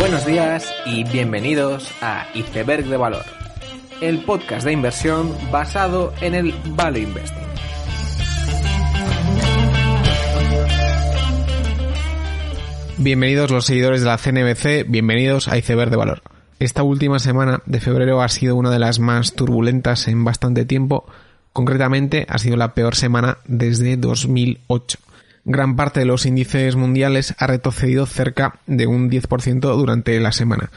Buenos días y bienvenidos a Iceberg de Valor, el podcast de inversión basado en el Value Investing. Bienvenidos los seguidores de la CNBC, bienvenidos a Iceberg de Valor. Esta última semana de febrero ha sido una de las más turbulentas en bastante tiempo, concretamente ha sido la peor semana desde 2008 gran parte de los índices mundiales ha retrocedido cerca de un 10% durante la semana.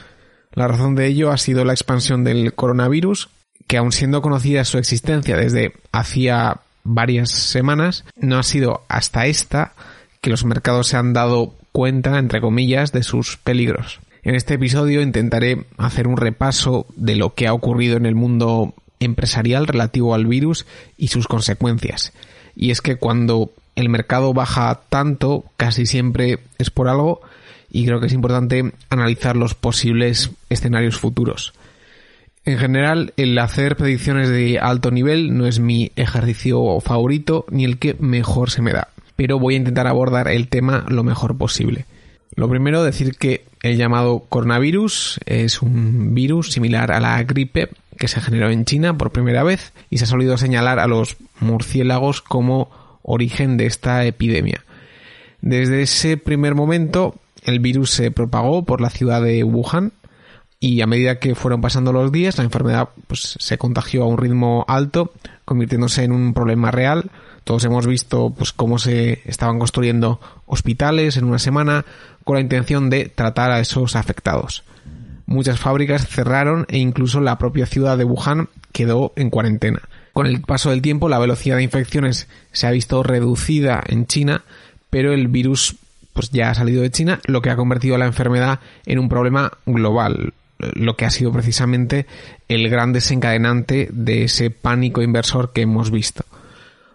La razón de ello ha sido la expansión del coronavirus, que aun siendo conocida su existencia desde hacía varias semanas, no ha sido hasta esta que los mercados se han dado cuenta, entre comillas, de sus peligros. En este episodio intentaré hacer un repaso de lo que ha ocurrido en el mundo empresarial relativo al virus y sus consecuencias. Y es que cuando el mercado baja tanto, casi siempre es por algo y creo que es importante analizar los posibles escenarios futuros. En general, el hacer predicciones de alto nivel no es mi ejercicio favorito ni el que mejor se me da, pero voy a intentar abordar el tema lo mejor posible. Lo primero, decir que el llamado coronavirus es un virus similar a la gripe que se generó en China por primera vez y se ha solido señalar a los murciélagos como origen de esta epidemia. Desde ese primer momento, el virus se propagó por la ciudad de Wuhan y a medida que fueron pasando los días, la enfermedad pues, se contagió a un ritmo alto, convirtiéndose en un problema real. Todos hemos visto pues, cómo se estaban construyendo hospitales en una semana con la intención de tratar a esos afectados. Muchas fábricas cerraron e incluso la propia ciudad de Wuhan quedó en cuarentena. Con el paso del tiempo, la velocidad de infecciones se ha visto reducida en China, pero el virus pues ya ha salido de China, lo que ha convertido la enfermedad en un problema global, lo que ha sido precisamente el gran desencadenante de ese pánico inversor que hemos visto.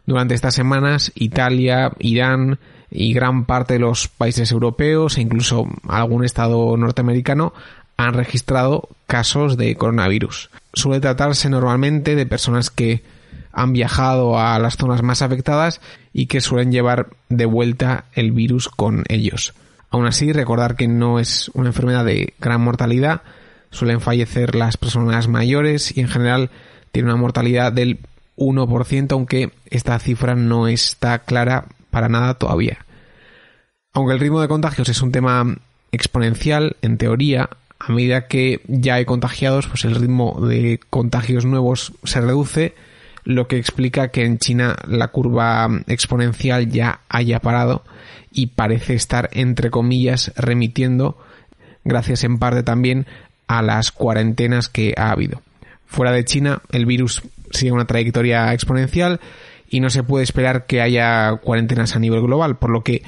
Durante estas semanas, Italia, Irán y gran parte de los países europeos e incluso algún estado norteamericano han registrado casos de coronavirus. Suele tratarse normalmente de personas que han viajado a las zonas más afectadas y que suelen llevar de vuelta el virus con ellos. Aún así, recordar que no es una enfermedad de gran mortalidad, suelen fallecer las personas mayores y en general tiene una mortalidad del 1%, aunque esta cifra no está clara para nada todavía. Aunque el ritmo de contagios es un tema exponencial, en teoría, a medida que ya hay contagiados, pues el ritmo de contagios nuevos se reduce, lo que explica que en China la curva exponencial ya haya parado y parece estar, entre comillas, remitiendo, gracias en parte también a las cuarentenas que ha habido. Fuera de China, el virus sigue una trayectoria exponencial y no se puede esperar que haya cuarentenas a nivel global, por lo que,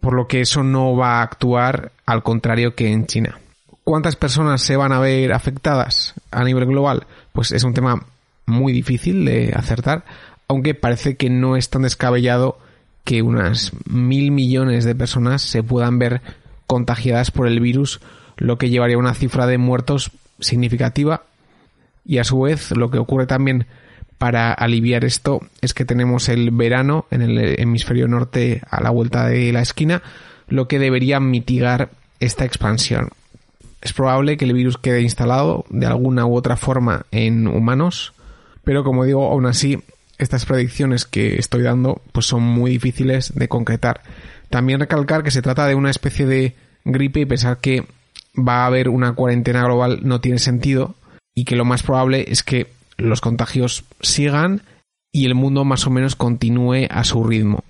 por lo que eso no va a actuar al contrario que en China. ¿Cuántas personas se van a ver afectadas a nivel global? Pues es un tema muy difícil de acertar, aunque parece que no es tan descabellado que unas mil millones de personas se puedan ver contagiadas por el virus, lo que llevaría a una cifra de muertos significativa. Y a su vez, lo que ocurre también para aliviar esto es que tenemos el verano en el hemisferio norte a la vuelta de la esquina, lo que debería mitigar esta expansión. Es probable que el virus quede instalado de alguna u otra forma en humanos, pero como digo, aún así, estas predicciones que estoy dando pues son muy difíciles de concretar. También recalcar que se trata de una especie de gripe y pensar que va a haber una cuarentena global no tiene sentido y que lo más probable es que los contagios sigan y el mundo más o menos continúe a su ritmo.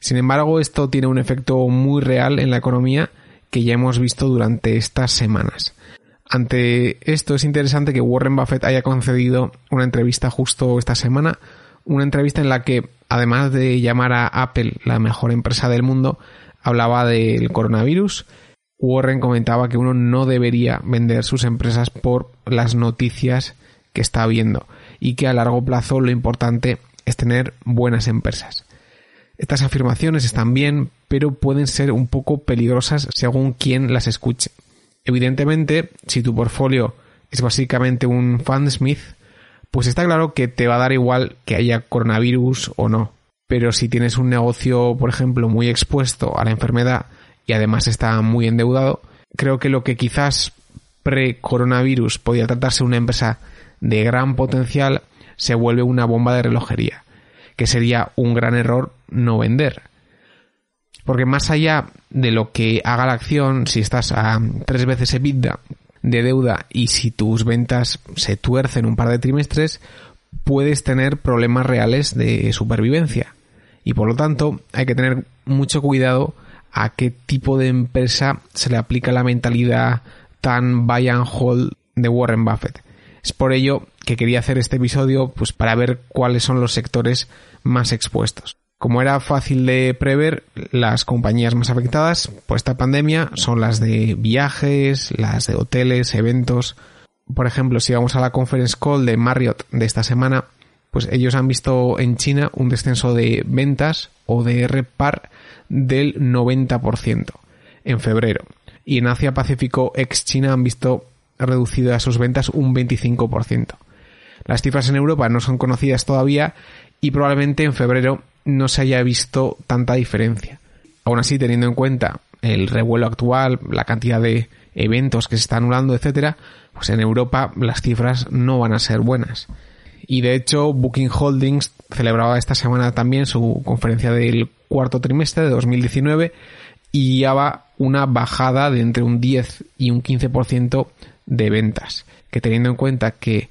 Sin embargo, esto tiene un efecto muy real en la economía que ya hemos visto durante estas semanas. Ante esto es interesante que Warren Buffett haya concedido una entrevista justo esta semana, una entrevista en la que, además de llamar a Apple la mejor empresa del mundo, hablaba del coronavirus. Warren comentaba que uno no debería vender sus empresas por las noticias que está viendo y que a largo plazo lo importante es tener buenas empresas. Estas afirmaciones están bien, pero pueden ser un poco peligrosas según quien las escuche. Evidentemente, si tu portfolio es básicamente un fansmith, pues está claro que te va a dar igual que haya coronavirus o no. Pero si tienes un negocio, por ejemplo, muy expuesto a la enfermedad y además está muy endeudado, creo que lo que quizás pre-coronavirus podía tratarse de una empresa de gran potencial se vuelve una bomba de relojería, que sería un gran error no vender. Porque más allá de lo que haga la acción, si estás a tres veces EBITDA de deuda y si tus ventas se tuercen un par de trimestres, puedes tener problemas reales de supervivencia. Y por lo tanto, hay que tener mucho cuidado a qué tipo de empresa se le aplica la mentalidad tan buy and hold de Warren Buffett. Es por ello que quería hacer este episodio pues para ver cuáles son los sectores más expuestos. Como era fácil de prever, las compañías más afectadas por esta pandemia son las de viajes, las de hoteles, eventos. Por ejemplo, si vamos a la conference call de Marriott de esta semana, pues ellos han visto en China un descenso de ventas o de RPAR del 90% en febrero. Y en Asia Pacífico ex China han visto reducidas sus ventas un 25%. Las cifras en Europa no son conocidas todavía y probablemente en febrero no se haya visto tanta diferencia. Aún así, teniendo en cuenta el revuelo actual, la cantidad de eventos que se están anulando, etcétera, pues en Europa las cifras no van a ser buenas. Y de hecho, Booking Holdings celebraba esta semana también su conferencia del cuarto trimestre de 2019 y guiaba una bajada de entre un 10 y un 15% de ventas, que teniendo en cuenta que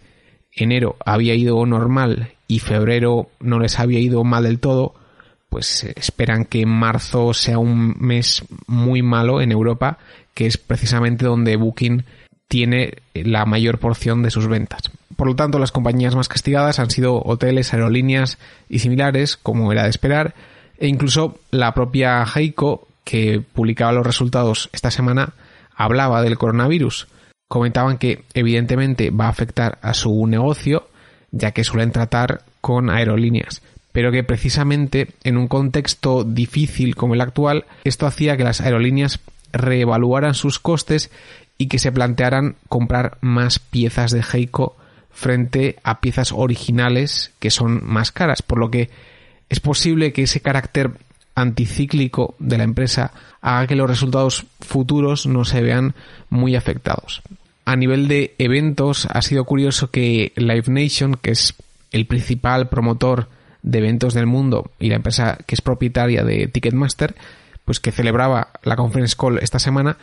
enero había ido normal y febrero no les había ido mal del todo, pues esperan que marzo sea un mes muy malo en Europa, que es precisamente donde Booking tiene la mayor porción de sus ventas. Por lo tanto, las compañías más castigadas han sido hoteles, aerolíneas y similares, como era de esperar, e incluso la propia Heiko, que publicaba los resultados esta semana, hablaba del coronavirus comentaban que evidentemente va a afectar a su negocio, ya que suelen tratar con aerolíneas, pero que precisamente en un contexto difícil como el actual, esto hacía que las aerolíneas reevaluaran sus costes y que se plantearan comprar más piezas de Heiko frente a piezas originales que son más caras, por lo que es posible que ese carácter anticíclico de la empresa haga que los resultados futuros no se vean muy afectados a nivel de eventos, ha sido curioso que Live Nation, que es el principal promotor de eventos del mundo y la empresa que es propietaria de Ticketmaster, pues que celebraba la conference call esta semana,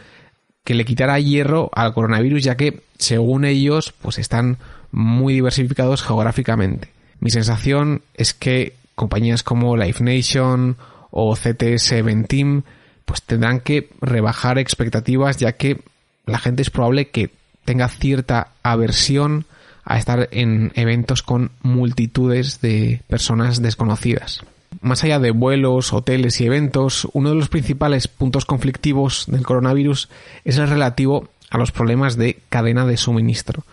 que le quitara hierro al coronavirus, ya que, según ellos, pues están muy diversificados geográficamente. Mi sensación es que compañías como Live Nation o CTS Ventim pues tendrán que rebajar expectativas ya que la gente es probable que tenga cierta aversión a estar en eventos con multitudes de personas desconocidas. Más allá de vuelos, hoteles y eventos, uno de los principales puntos conflictivos del coronavirus es el relativo a los problemas de cadena de suministro.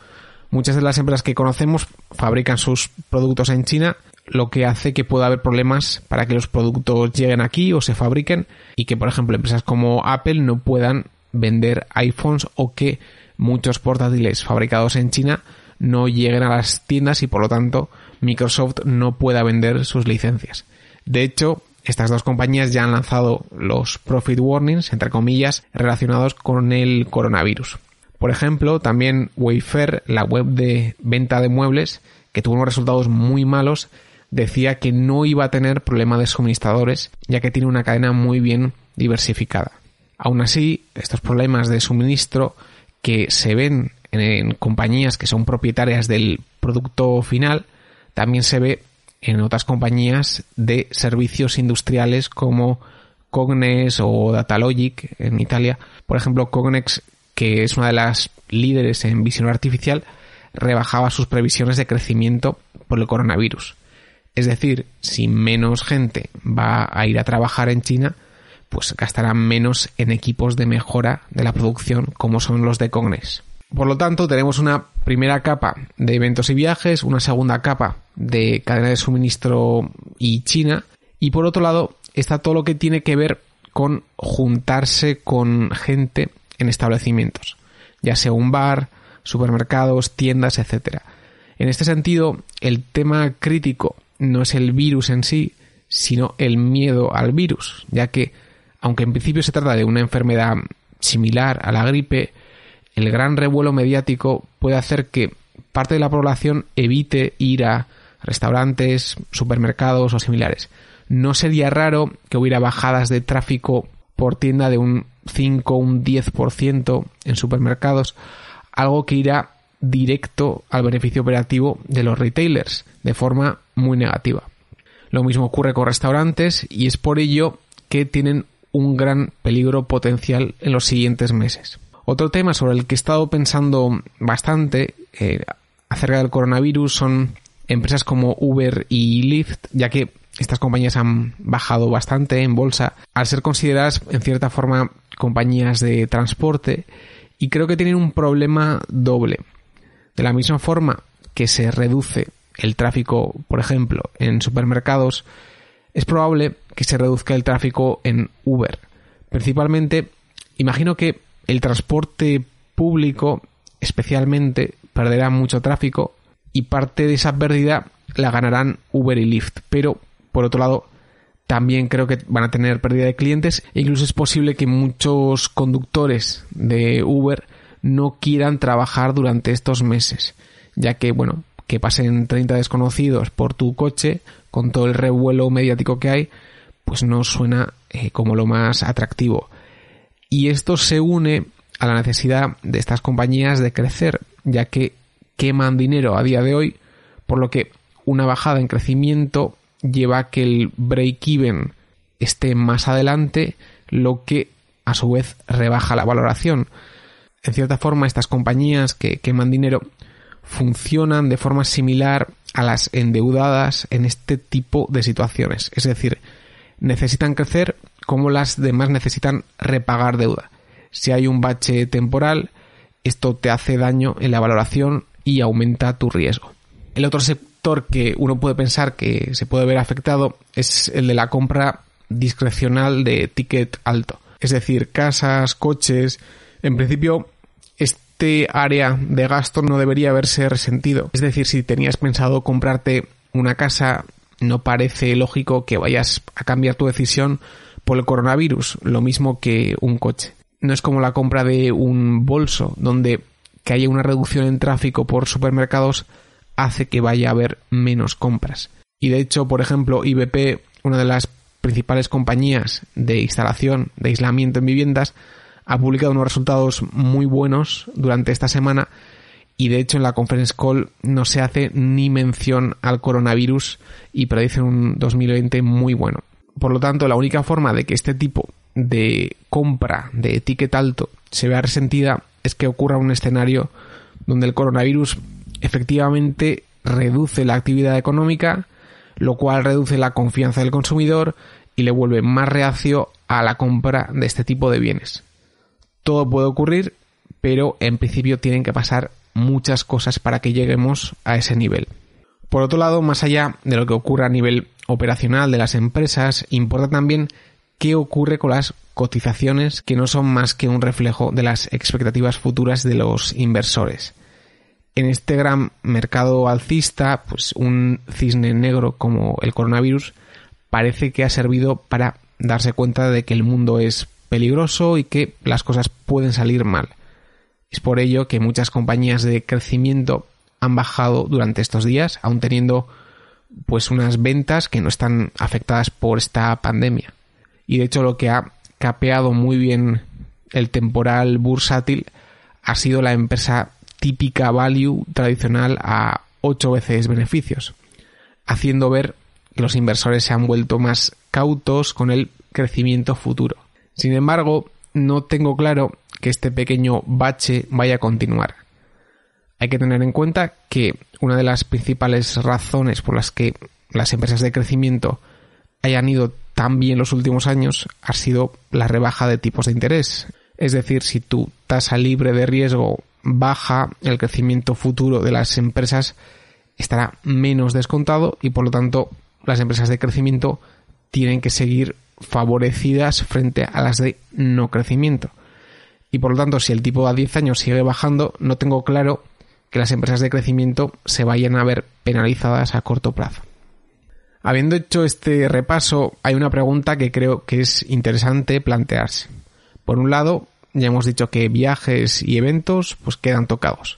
Muchas de las empresas que conocemos fabrican sus productos en China, lo que hace que pueda haber problemas para que los productos lleguen aquí o se fabriquen y que, por ejemplo, empresas como Apple no puedan vender iPhones o que muchos portátiles fabricados en China no lleguen a las tiendas y por lo tanto Microsoft no pueda vender sus licencias. De hecho, estas dos compañías ya han lanzado los profit warnings, entre comillas, relacionados con el coronavirus. Por ejemplo, también Wayfair, la web de venta de muebles, que tuvo unos resultados muy malos, decía que no iba a tener problema de suministradores, ya que tiene una cadena muy bien diversificada. Aún así, estos problemas de suministro que se ven en, compañías que son propietarias del producto final, también se ve en otras compañías de servicios industriales como Cognex o Datalogic en Italia. Por ejemplo, Cognex, que es una de las líderes en visión artificial, rebajaba sus previsiones de crecimiento por el coronavirus. Es decir, si menos gente va a ir a trabajar en China, pues gastarán menos en equipos de mejora de la producción como son los de Cognex. Por lo tanto, tenemos una primera capa de eventos y viajes, una segunda capa de cadena de suministro y China, y por otro lado está todo lo que tiene que ver con juntarse con gente en establecimientos, ya sea un bar, supermercados, tiendas, etc. En este sentido, el tema crítico no es el virus en sí, sino el miedo al virus, ya que aunque en principio se trata de una enfermedad similar a la gripe, el gran revuelo mediático puede hacer que parte de la población evite ir a restaurantes, supermercados o similares. No sería raro que hubiera bajadas de tráfico por tienda de un 5 o un 10% en supermercados, algo que irá directo al beneficio operativo de los retailers de forma muy negativa. Lo mismo ocurre con restaurantes y es por ello que tienen un gran peligro potencial en los siguientes meses. Otro tema sobre el que he estado pensando bastante eh, acerca del coronavirus son empresas como Uber y Lyft, ya que estas compañías han bajado bastante en bolsa al ser consideradas en cierta forma compañías de transporte y creo que tienen un problema doble. De la misma forma que se reduce el tráfico, por ejemplo, en supermercados, es probable que se reduzca el tráfico en Uber. Principalmente, imagino que el transporte público especialmente perderá mucho tráfico y parte de esa pérdida la ganarán Uber y Lyft. Pero, por otro lado, también creo que van a tener pérdida de clientes e incluso es posible que muchos conductores de Uber no quieran trabajar durante estos meses, ya que, bueno, que pasen 30 desconocidos por tu coche con todo el revuelo mediático que hay, pues no suena eh, como lo más atractivo. Y esto se une a la necesidad de estas compañías de crecer, ya que queman dinero a día de hoy, por lo que una bajada en crecimiento lleva a que el break-even esté más adelante, lo que a su vez rebaja la valoración. En cierta forma, estas compañías que queman dinero funcionan de forma similar a las endeudadas en este tipo de situaciones. Es decir, necesitan crecer como las demás necesitan repagar deuda. Si hay un bache temporal, esto te hace daño en la valoración y aumenta tu riesgo. El otro sector que uno puede pensar que se puede ver afectado es el de la compra discrecional de ticket alto. Es decir, casas, coches. En principio, este área de gasto no debería haberse resentido. Es decir, si tenías pensado comprarte una casa, no parece lógico que vayas a cambiar tu decisión por el coronavirus, lo mismo que un coche. No es como la compra de un bolso, donde que haya una reducción en tráfico por supermercados hace que vaya a haber menos compras. Y de hecho, por ejemplo, IBP, una de las principales compañías de instalación de aislamiento en viviendas, ha publicado unos resultados muy buenos durante esta semana y de hecho en la conference call no se hace ni mención al coronavirus y predicen un 2020 muy bueno. Por lo tanto, la única forma de que este tipo de compra de etiqueta alto se vea resentida es que ocurra un escenario donde el coronavirus efectivamente reduce la actividad económica, lo cual reduce la confianza del consumidor y le vuelve más reacio a la compra de este tipo de bienes. Todo puede ocurrir, pero en principio tienen que pasar muchas cosas para que lleguemos a ese nivel. Por otro lado, más allá de lo que ocurre a nivel operacional de las empresas, importa también qué ocurre con las cotizaciones que no son más que un reflejo de las expectativas futuras de los inversores. En este gran mercado alcista, pues un cisne negro como el coronavirus parece que ha servido para darse cuenta de que el mundo es peligroso y que las cosas pueden salir mal. Es por ello que muchas compañías de crecimiento han bajado durante estos días, aun teniendo pues unas ventas que no están afectadas por esta pandemia. Y de hecho lo que ha capeado muy bien el temporal bursátil ha sido la empresa típica value tradicional a 8 veces beneficios, haciendo ver que los inversores se han vuelto más cautos con el crecimiento futuro. Sin embargo, no tengo claro que este pequeño bache vaya a continuar. Hay que tener en cuenta que una de las principales razones por las que las empresas de crecimiento hayan ido tan bien los últimos años ha sido la rebaja de tipos de interés. Es decir, si tu tasa libre de riesgo baja, el crecimiento futuro de las empresas estará menos descontado y por lo tanto las empresas de crecimiento tienen que seguir favorecidas frente a las de no crecimiento. Y por lo tanto, si el tipo a 10 años sigue bajando, no tengo claro que las empresas de crecimiento se vayan a ver penalizadas a corto plazo. Habiendo hecho este repaso, hay una pregunta que creo que es interesante plantearse. Por un lado, ya hemos dicho que viajes y eventos pues quedan tocados.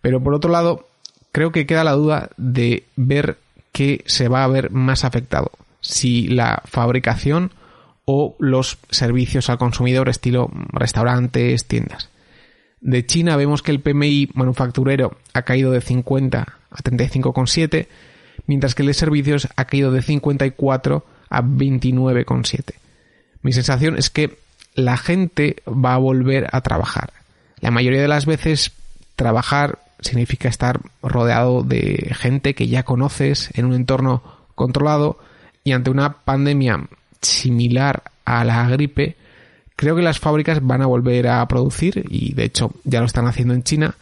Pero por otro lado, creo que queda la duda de ver qué se va a ver más afectado. Si la fabricación o los servicios al consumidor estilo restaurantes, tiendas. De China vemos que el PMI manufacturero ha caído de 50 a 35,7, mientras que el de servicios ha caído de 54 a 29,7. Mi sensación es que la gente va a volver a trabajar. La mayoría de las veces trabajar significa estar rodeado de gente que ya conoces en un entorno controlado y ante una pandemia similar a la gripe, creo que las fábricas van a volver a producir y de hecho ya lo están haciendo en China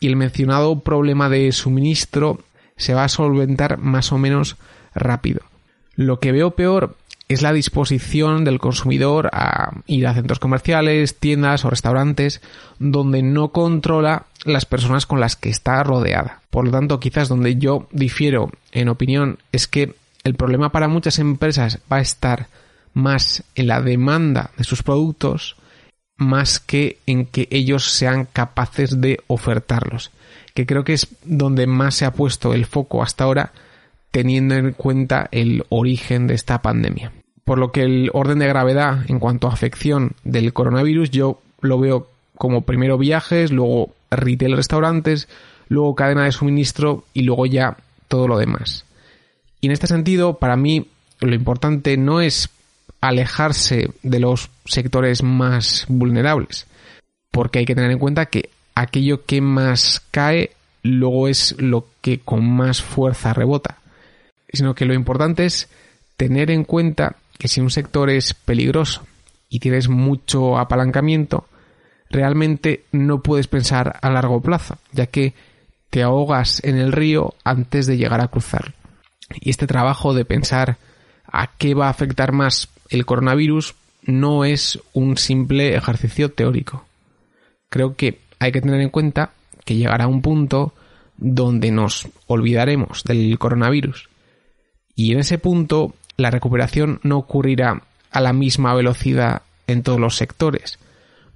y el mencionado problema de suministro se va a solventar más o menos rápido. Lo que veo peor es la disposición del consumidor a ir a centros comerciales, tiendas o restaurantes donde no controla las personas con las que está rodeada. Por lo tanto, quizás donde yo difiero en opinión es que el problema para muchas empresas va a estar más en la demanda de sus productos más que en que ellos sean capaces de ofertarlos, que creo que es donde más se ha puesto el foco hasta ahora teniendo en cuenta el origen de esta pandemia. Por lo que el orden de gravedad en cuanto a afección del coronavirus yo lo veo como primero viajes, luego retail restaurantes, luego cadena de suministro y luego ya todo lo demás. Y en este sentido, para mí lo importante no es alejarse de los sectores más vulnerables, porque hay que tener en cuenta que aquello que más cae luego es lo que con más fuerza rebota sino que lo importante es tener en cuenta que si un sector es peligroso y tienes mucho apalancamiento, realmente no puedes pensar a largo plazo, ya que te ahogas en el río antes de llegar a cruzar. Y este trabajo de pensar a qué va a afectar más el coronavirus no es un simple ejercicio teórico. Creo que hay que tener en cuenta que llegará un punto donde nos olvidaremos del coronavirus y en ese punto la recuperación no ocurrirá a la misma velocidad en todos los sectores.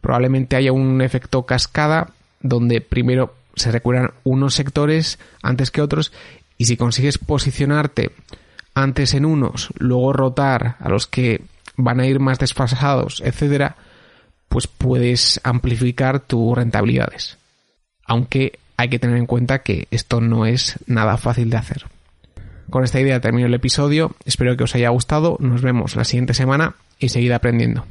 Probablemente haya un efecto cascada donde primero se recuperan unos sectores antes que otros y si consigues posicionarte antes en unos, luego rotar a los que van a ir más desfasados, etcétera, pues puedes amplificar tus rentabilidades. Aunque hay que tener en cuenta que esto no es nada fácil de hacer. Con esta idea termino el episodio, espero que os haya gustado, nos vemos la siguiente semana y seguid aprendiendo.